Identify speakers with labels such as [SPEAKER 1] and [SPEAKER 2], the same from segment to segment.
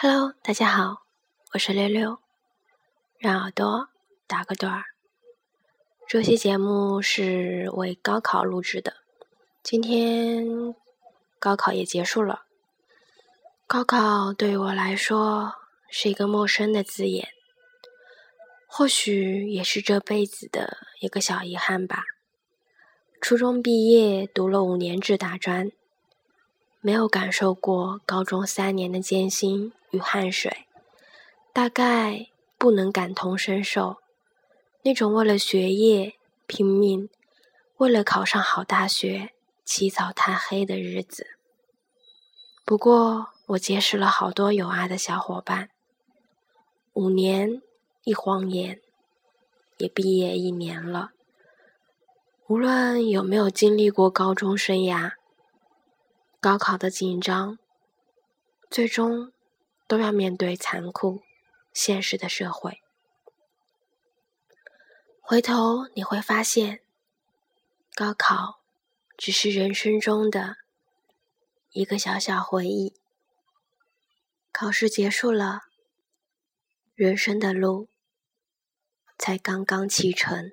[SPEAKER 1] Hello，大家好，我是六六，让耳朵打个盹儿。这期节目是为高考录制的，今天高考也结束了。高考对于我来说是一个陌生的字眼，或许也是这辈子的一个小遗憾吧。初中毕业，读了五年制大专。没有感受过高中三年的艰辛与汗水，大概不能感同身受那种为了学业拼命、为了考上好大学起早贪黑的日子。不过，我结识了好多有爱的小伙伴。五年一晃眼，也毕业一年了。无论有没有经历过高中生涯。高考的紧张，最终都要面对残酷现实的社会。回头你会发现，高考只是人生中的一个小小回忆。考试结束了，人生的路才刚刚启程。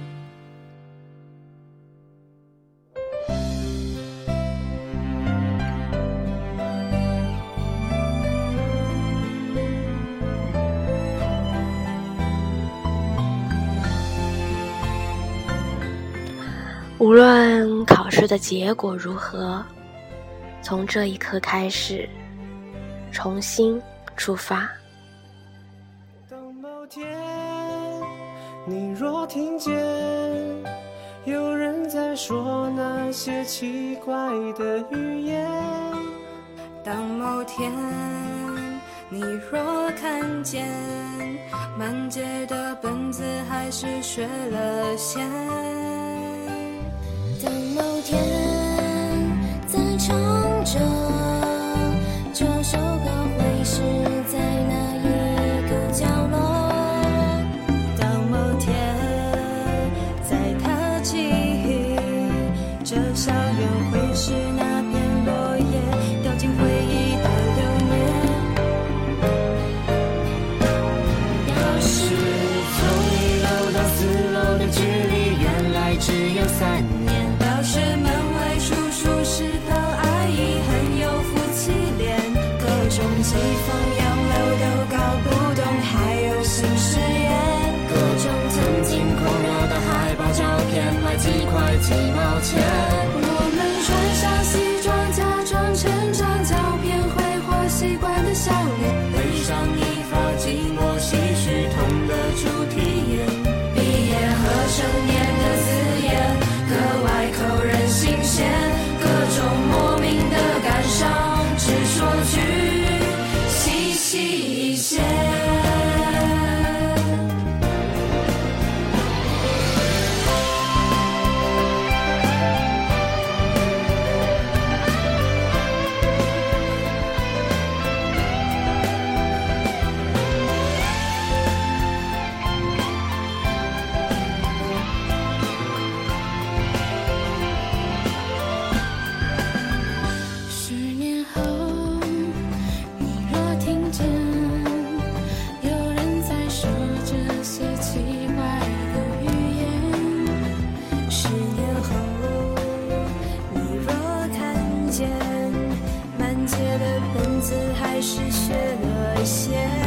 [SPEAKER 1] 无论考试的结果如何，从这一刻开始，重新出发。
[SPEAKER 2] 当某天你若听见有人在说那些奇怪的语言，
[SPEAKER 3] 当某天你若看见满街的本子还是学了先。
[SPEAKER 4] 等某天
[SPEAKER 2] 再重。曾经狂热的海报照片，卖几块几毛钱。
[SPEAKER 3] 我们穿上西装，假装成长照片，挥霍习惯的笑脸，
[SPEAKER 2] 背上一发
[SPEAKER 3] 本子还是学了些。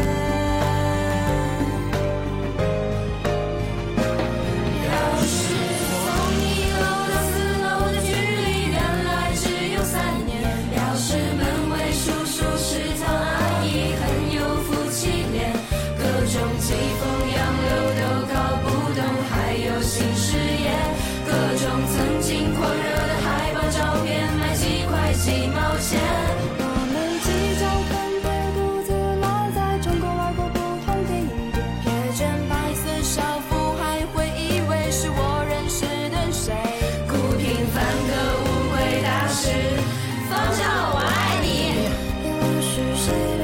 [SPEAKER 3] 是谁？的